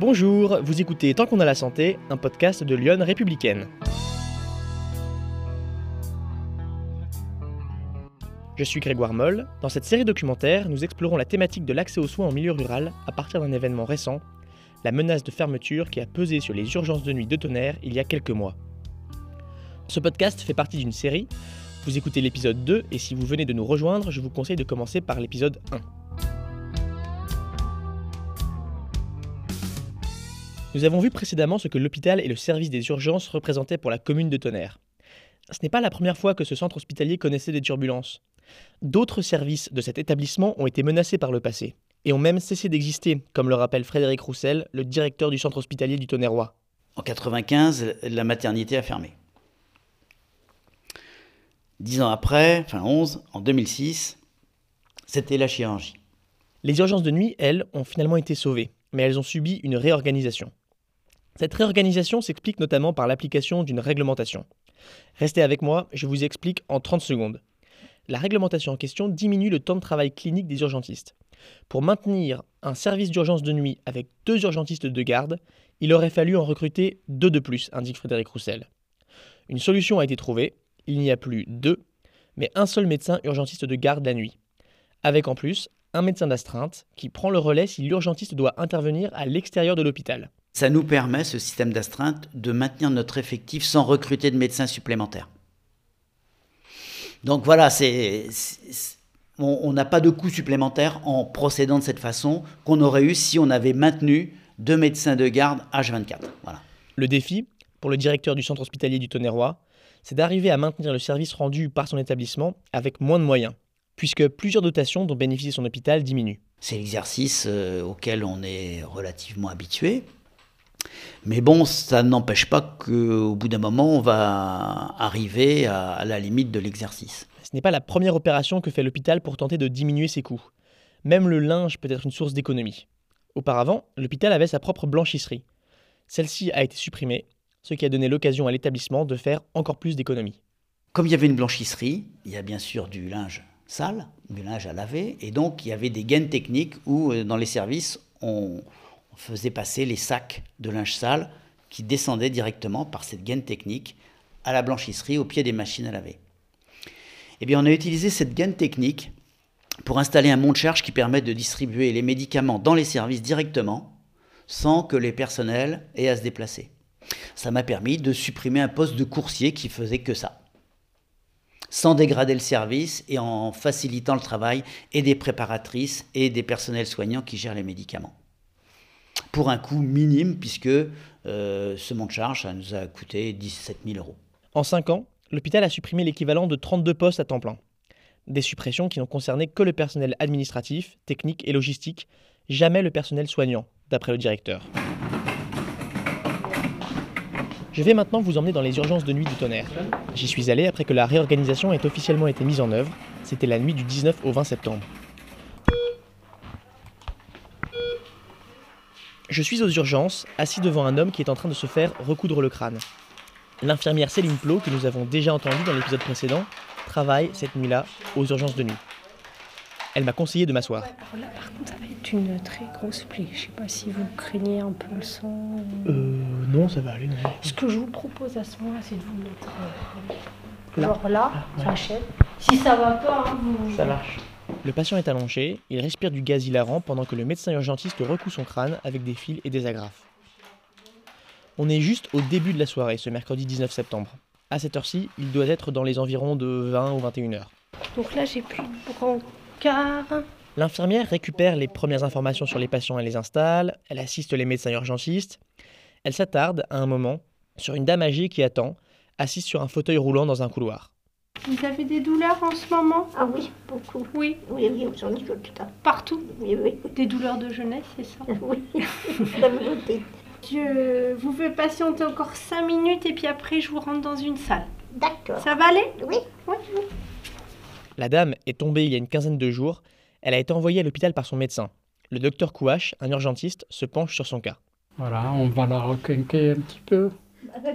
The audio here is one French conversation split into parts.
Bonjour, vous écoutez Tant qu'on a la santé, un podcast de Lyon républicaine. Je suis Grégoire Moll. Dans cette série documentaire, nous explorons la thématique de l'accès aux soins en milieu rural à partir d'un événement récent, la menace de fermeture qui a pesé sur les urgences de nuit de tonnerre il y a quelques mois. Ce podcast fait partie d'une série. Vous écoutez l'épisode 2 et si vous venez de nous rejoindre, je vous conseille de commencer par l'épisode 1. Nous avons vu précédemment ce que l'hôpital et le service des urgences représentaient pour la commune de Tonnerre. Ce n'est pas la première fois que ce centre hospitalier connaissait des turbulences. D'autres services de cet établissement ont été menacés par le passé et ont même cessé d'exister, comme le rappelle Frédéric Roussel, le directeur du centre hospitalier du Tonnerrois. En 95, la maternité a fermé. Dix ans après, enfin 11, en 2006, c'était la chirurgie. Les urgences de nuit, elles, ont finalement été sauvées, mais elles ont subi une réorganisation. Cette réorganisation s'explique notamment par l'application d'une réglementation. Restez avec moi, je vous explique en 30 secondes. La réglementation en question diminue le temps de travail clinique des urgentistes. Pour maintenir un service d'urgence de nuit avec deux urgentistes de garde, il aurait fallu en recruter deux de plus, indique Frédéric Roussel. Une solution a été trouvée, il n'y a plus deux, mais un seul médecin urgentiste de garde la nuit. Avec en plus un médecin d'astreinte qui prend le relais si l'urgentiste doit intervenir à l'extérieur de l'hôpital. Ça nous permet, ce système d'astreinte, de maintenir notre effectif sans recruter de médecins supplémentaires. Donc voilà, c'est, on n'a pas de coûts supplémentaires en procédant de cette façon qu'on aurait eu si on avait maintenu deux médecins de garde H24. Voilà. Le défi, pour le directeur du centre hospitalier du Tonnerrois, c'est d'arriver à maintenir le service rendu par son établissement avec moins de moyens, puisque plusieurs dotations dont bénéficie son hôpital diminuent. C'est l'exercice euh, auquel on est relativement habitué. Mais bon, ça n'empêche pas qu'au bout d'un moment, on va arriver à, la limite de l'exercice. Ce n'est pas la première opération que fait l'hôpital pour tenter de diminuer ses coûts. Même le linge peut être une source d'économie. Auparavant, l'hôpital avait sa propre blanchisserie. Celle-ci a été supprimée, ce qui a donné l'occasion à l'établissement de faire encore plus d'économies. Comme il y avait une blanchisserie, il y a bien sûr du linge sale, du linge à laver, et donc il y avait des gaines techniques où, euh, dans les services, on, on faisait passer les sacs de linge sale qui descendaient directement par cette gaine technique à la blanchisserie au pied des machines à laver. Eh bien, on a utilisé cette gaine technique pour installer un monte-charge qui permet de distribuer les médicaments dans les services directement sans que les personnels aient à se déplacer. Ça m'a permis de supprimer un poste de coursier qui faisait que ça sans dégrader le service et en facilitant le travail et des préparatrices et des personnels soignants qui gèrent les médicaments pour un coût minime, puisque euh, ce monte-charge, ça nous a coûté 17 000 euros. En 5 ans, l'hôpital a supprimé l'équivalent de 32 postes à temps plein. Des suppressions qui n'ont concerné que le personnel administratif, technique et logistique, jamais le personnel soignant, d'après le directeur. Je vais maintenant vous emmener dans les urgences de nuit du tonnerre. J'y suis allé après que la réorganisation ait officiellement été mise en œuvre. C'était la nuit du 19 au 20 septembre. Je suis aux urgences, assis devant un homme qui est en train de se faire recoudre le crâne. L'infirmière Céline Plot, que nous avons déjà entendue dans l'épisode précédent, travaille cette nuit-là aux urgences de nuit. Elle m'a conseillé de m'asseoir. là, par contre, ça va être une très grosse plaie. Je sais pas si vous craignez un peu le sang. Euh, non, ça va aller. Ce que je vous propose à ce moment-là, c'est de vous mettre euh, genre là, ah, Si ça va pas, hein, vous. Ça marche. Le patient est allongé, il respire du gaz hilarant pendant que le médecin urgentiste recoue son crâne avec des fils et des agrafes. On est juste au début de la soirée, ce mercredi 19 septembre. À cette heure-ci, il doit être dans les environs de 20 ou 21 heures. Donc là, j'ai plus de brancard. L'infirmière récupère les premières informations sur les patients et les installe, elle assiste les médecins urgentistes. Elle s'attarde, à un moment, sur une dame âgée qui attend, assise sur un fauteuil roulant dans un couloir. Vous avez des douleurs en ce moment Ah oui, beaucoup. Oui. Oui, oui, j'en ai tout le temps. Partout Oui, oui. Des douleurs de jeunesse, c'est ça Oui, ça me Je vous fais patienter encore 5 minutes et puis après je vous rentre dans une salle. D'accord. Ça va aller Oui. Oui, oui. La dame est tombée il y a une quinzaine de jours. Elle a été envoyée à l'hôpital par son médecin. Le docteur Kouache, un urgentiste, se penche sur son cas. Voilà, on va la requinquer un petit peu.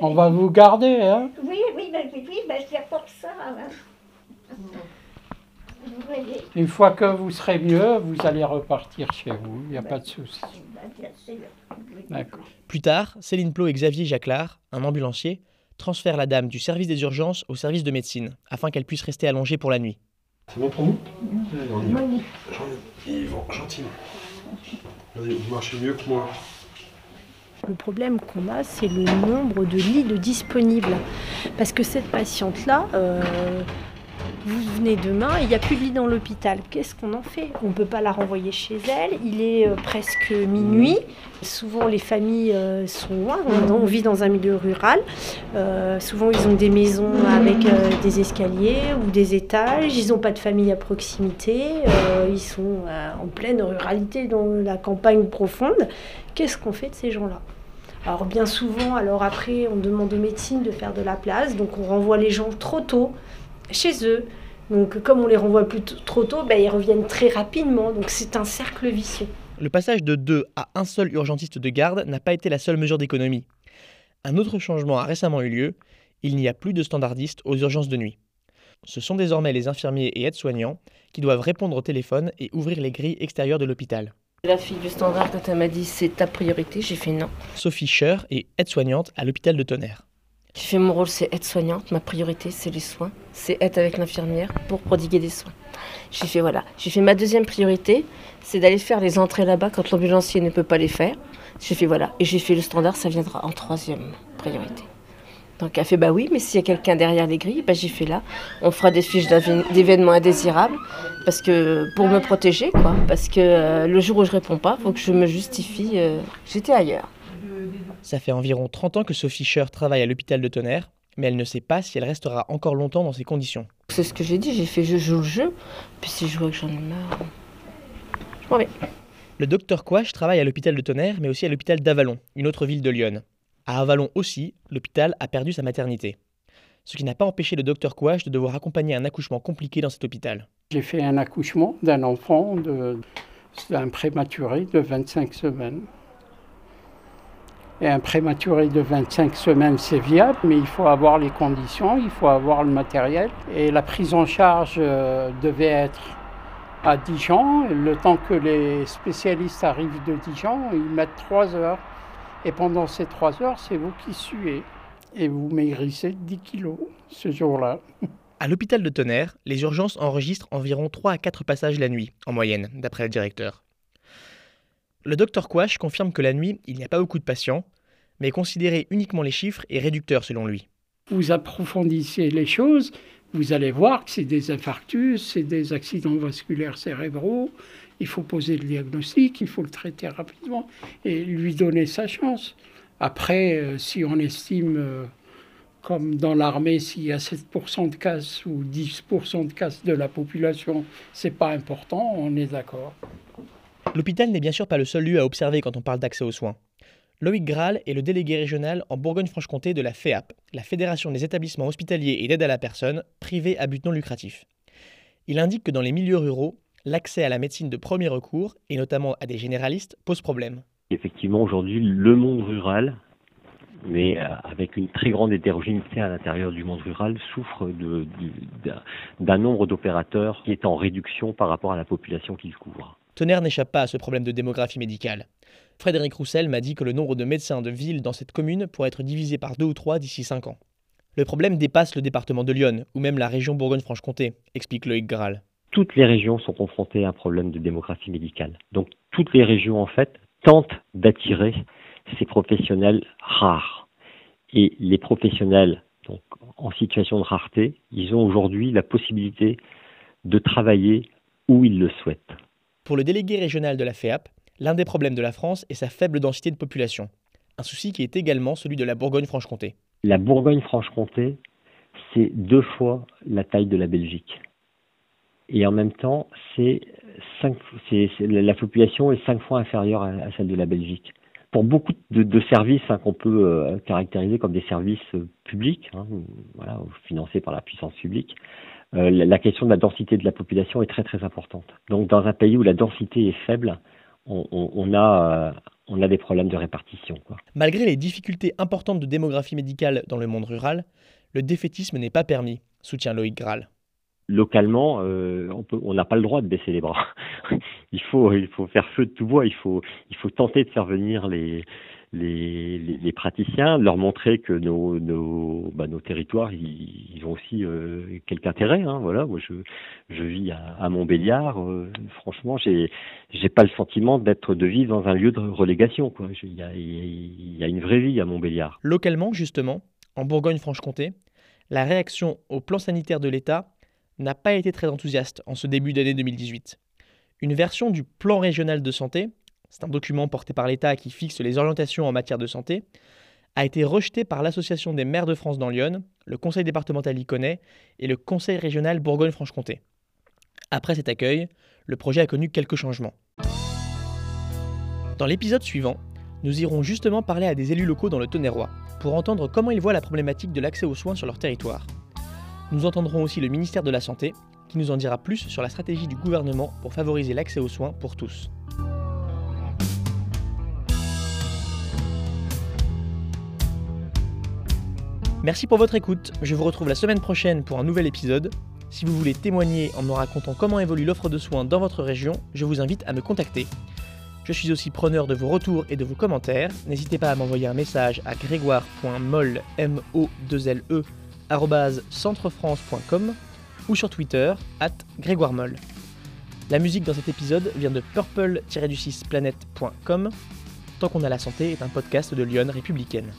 On va vous garder, hein Oui, oui, ben, oui, oui ben, c'est pour ça. Hein. Une fois que vous serez mieux, vous allez repartir chez vous, il n'y a pas de souci. D'accord. Plus tard, Céline Plot et Xavier Jacquelard, un ambulancier, transfèrent la dame du service des urgences au service de médecine, afin qu'elle puisse rester allongée pour la nuit. C'est bon pour nous Allez, on y va. Ils vont gentiment. Vous marchez mieux que moi. Le problème qu'on a, c'est le nombre de lits disponibles. Parce que cette patiente-là, euh, vous venez demain, il n'y a plus de lit dans l'hôpital. Qu'est-ce qu'on en fait? On ne peut pas la renvoyer chez elle. Il est euh, presque minuit. Souvent, les familles euh, sont loin. On, vit dans un milieu rural. Souvent, ils ont des maisons avec des escaliers ou des étages. Ils n'ont pas de famille à proximité. Ils sont en pleine ruralité, dans la campagne profonde. Qu'est-ce qu'on fait de ces gens-là? Alors bien souvent, alors après, on demande aux médecines de faire de la place, donc on renvoie les gens trop tôt chez eux. Donc comme on les renvoie plus trop tôt, ben, ils reviennent très rapidement, donc c'est un cercle vicieux. Le passage de deux à un seul urgentiste de garde n'a pas été la seule mesure d'économie. Un autre changement a récemment eu lieu, il n'y a plus de standardistes aux urgences de nuit. Ce sont désormais les infirmiers et aides-soignants qui doivent répondre au téléphone et ouvrir les grilles extérieures de l'hôpital. La fille du standard, quand elle m'a dit c'est ta priorité, j'ai fait non. Sophie Scher est aide-soignante à l'hôpital de Tonnerre. J'ai fait mon rôle, c'est être soignante. Ma priorité, c'est les soins. C'est être avec l'infirmière pour prodiguer des soins. J'ai fait voilà. J'ai fait ma deuxième priorité, c'est d'aller faire les entrées là-bas quand l'ambulancier ne peut pas les faire. J'ai fait voilà. Et j'ai fait le standard, ça viendra en troisième priorité. Donc elle a fait bah oui, mais s'il y a quelqu'un derrière les grilles, bah j'ai fait là. On fera des fiches d'événements indésirables parce que pour me protéger quoi. Parce que euh, le jour où je réponds pas, faut que je me justifie. euh, J'étais ailleurs. Ça fait environ 30 ans que Sophie Scher travaille à l'hôpital de Tonnerre, mais elle ne sait pas si elle restera encore longtemps dans ces conditions. C'est ce que j'ai dit, j'ai fait je joue le jeu, puis si je vois que j'en ai marre, je m'en vais. Le docteur Quash travaille à l'hôpital de Tonnerre, mais aussi à l'hôpital d'Avalon, une autre ville de Lyon. À Avalon aussi, l'hôpital a perdu sa maternité. Ce qui n'a pas empêché le docteur Quash de devoir accompagner un accouchement compliqué dans cet hôpital. J'ai fait un accouchement d'un enfant, d'un prématuré de 25 semaines. Et un prématuré de 25 semaines, c'est viable, mais il faut avoir les conditions, il faut avoir le matériel. Et la prise en charge euh, devait être à Dijon. Le temps que les spécialistes arrivent de Dijon, ils mettent trois heures. Et pendant ces trois heures, c'est vous qui suez. Et vous maigrissez 10 kilos ce jour-là. À l'hôpital de Tonnerre, les urgences enregistrent environ 3 à 4 passages la nuit, en moyenne, d'après le directeur. Le docteur Quash confirme que la nuit, il n'y a pas beaucoup de patients, mais considérer uniquement les chiffres est réducteur selon lui. vous approfondissez les choses, vous allez voir que c'est des infarctus, c'est des accidents vasculaires cérébraux. Il faut poser le diagnostic, il faut le traiter rapidement et lui donner sa chance. Après, euh, si on estime, euh, comme dans l'armée, s'il y a 7% de casse ou 10% de casse de la population, c'est pas important, on est d'accord. L'hôpital n'est bien sûr pas le seul lieu à observer quand on parle d'accès aux soins. Loïc Graal est le délégué régional en Bourgogne-Franche-Comté de la FEAP, la Fédération des établissements hospitaliers et d'aide à la personne, privés à but non lucratif. Il indique que dans les milieux ruraux, l'accès à la médecine de premier recours, et notamment à des généralistes, pose problème. Effectivement, aujourd'hui, le monde rural, mais euh, avec une très grande hétérogénéité à l'intérieur du monde rural, souffre de- d'un nombre d'opérateurs qui est en réduction par rapport à la population qu'il couvre. Tonnerre n'échappe pas à ce problème de démographie médicale. Frédéric Roussel m'a dit que le nombre de médecins de ville dans cette commune pourrait être divisé par deux ou trois d'ici cinq ans. Le problème dépasse le département de Lyon, ou même la région Bourgogne-Franche-Comté, explique Loïc Graal. Toutes les régions sont confrontées à un problème de démographie médicale. Donc toutes les régions, en fait, tentent d'attirer ces professionnels rares. Et les professionnels donc, en situation de rareté, ils ont aujourd'hui la possibilité de travailler où ils le souhaitent. Pour le délégué régional de la FEAP, l'un des problèmes de la France est sa faible densité de population. Un souci qui est également celui de la Bourgogne-Franche-Comté. La Bourgogne-Franche-Comté, c'est deux fois la taille de la Belgique. Et en même temps, la population est cinq fois inférieure à, celle de la Belgique. Pour beaucoup de, services hein, qu'on peut euh, caractériser comme des services euh, publics, hein, financés par la puissance publique, euh, la, question de la densité de la population est très très importante. Donc, dans un pays où la densité est faible, on, a, des problèmes de répartition. Malgré les difficultés importantes de démographie médicale dans le monde rural, le défaitisme n'est pas permis, soutient Loïc Graal. Localement, euh, on n'a pas le droit de baisser les bras. il faut, il faut faire feu de tout bois. Il faut, il faut tenter de faire venir les, les, les, praticiens, leur montrer que nos, nos, bah, nos territoires, ils, ont aussi euh, quelque intérêt. Hein, voilà, moi je, je vis à, Montbéliard. Euh, franchement, j'ai, j'ai pas le sentiment d'être de vivre dans un lieu de relégation. Il y a, il y a une vraie vie à Montbéliard. Localement, justement, en Bourgogne-Franche-Comté, la réaction au plan sanitaire de l'État n'a pas été très enthousiaste en ce début d'année 2018. Une version du plan régional de santé, c'est un document porté par l'État qui fixe les orientations en matière de santé, a été rejetée par l'Association des maires de France dans Lyon, le Conseil départemental Iconais et le Conseil régional Bourgogne-Franche-Comté. Après cet accueil, le projet a connu quelques changements. Dans l'épisode suivant, nous irons justement parler à des élus locaux dans le Tonnerrois pour entendre comment ils voient la problématique de l'accès aux soins sur leur territoire. Nous entendrons aussi le ministère de la Santé, qui nous en dira plus sur la stratégie du gouvernement pour favoriser l'accès aux soins pour tous. Merci pour votre écoute, je vous retrouve la semaine prochaine pour un nouvel épisode. Si vous voulez témoigner en me racontant comment évolue l'offre de soins dans votre région, je vous invite à me contacter. Je suis aussi preneur de vos retours et de vos commentaires. N'hésitez pas à m'envoyer un message à grégoire.molle, m o l e centrefrance.com ou sur Twitter, at Grégoire Moll. La musique dans cet épisode vient de purple-planète.com. Tant qu'on a la santé est un podcast de Lyon républicaine.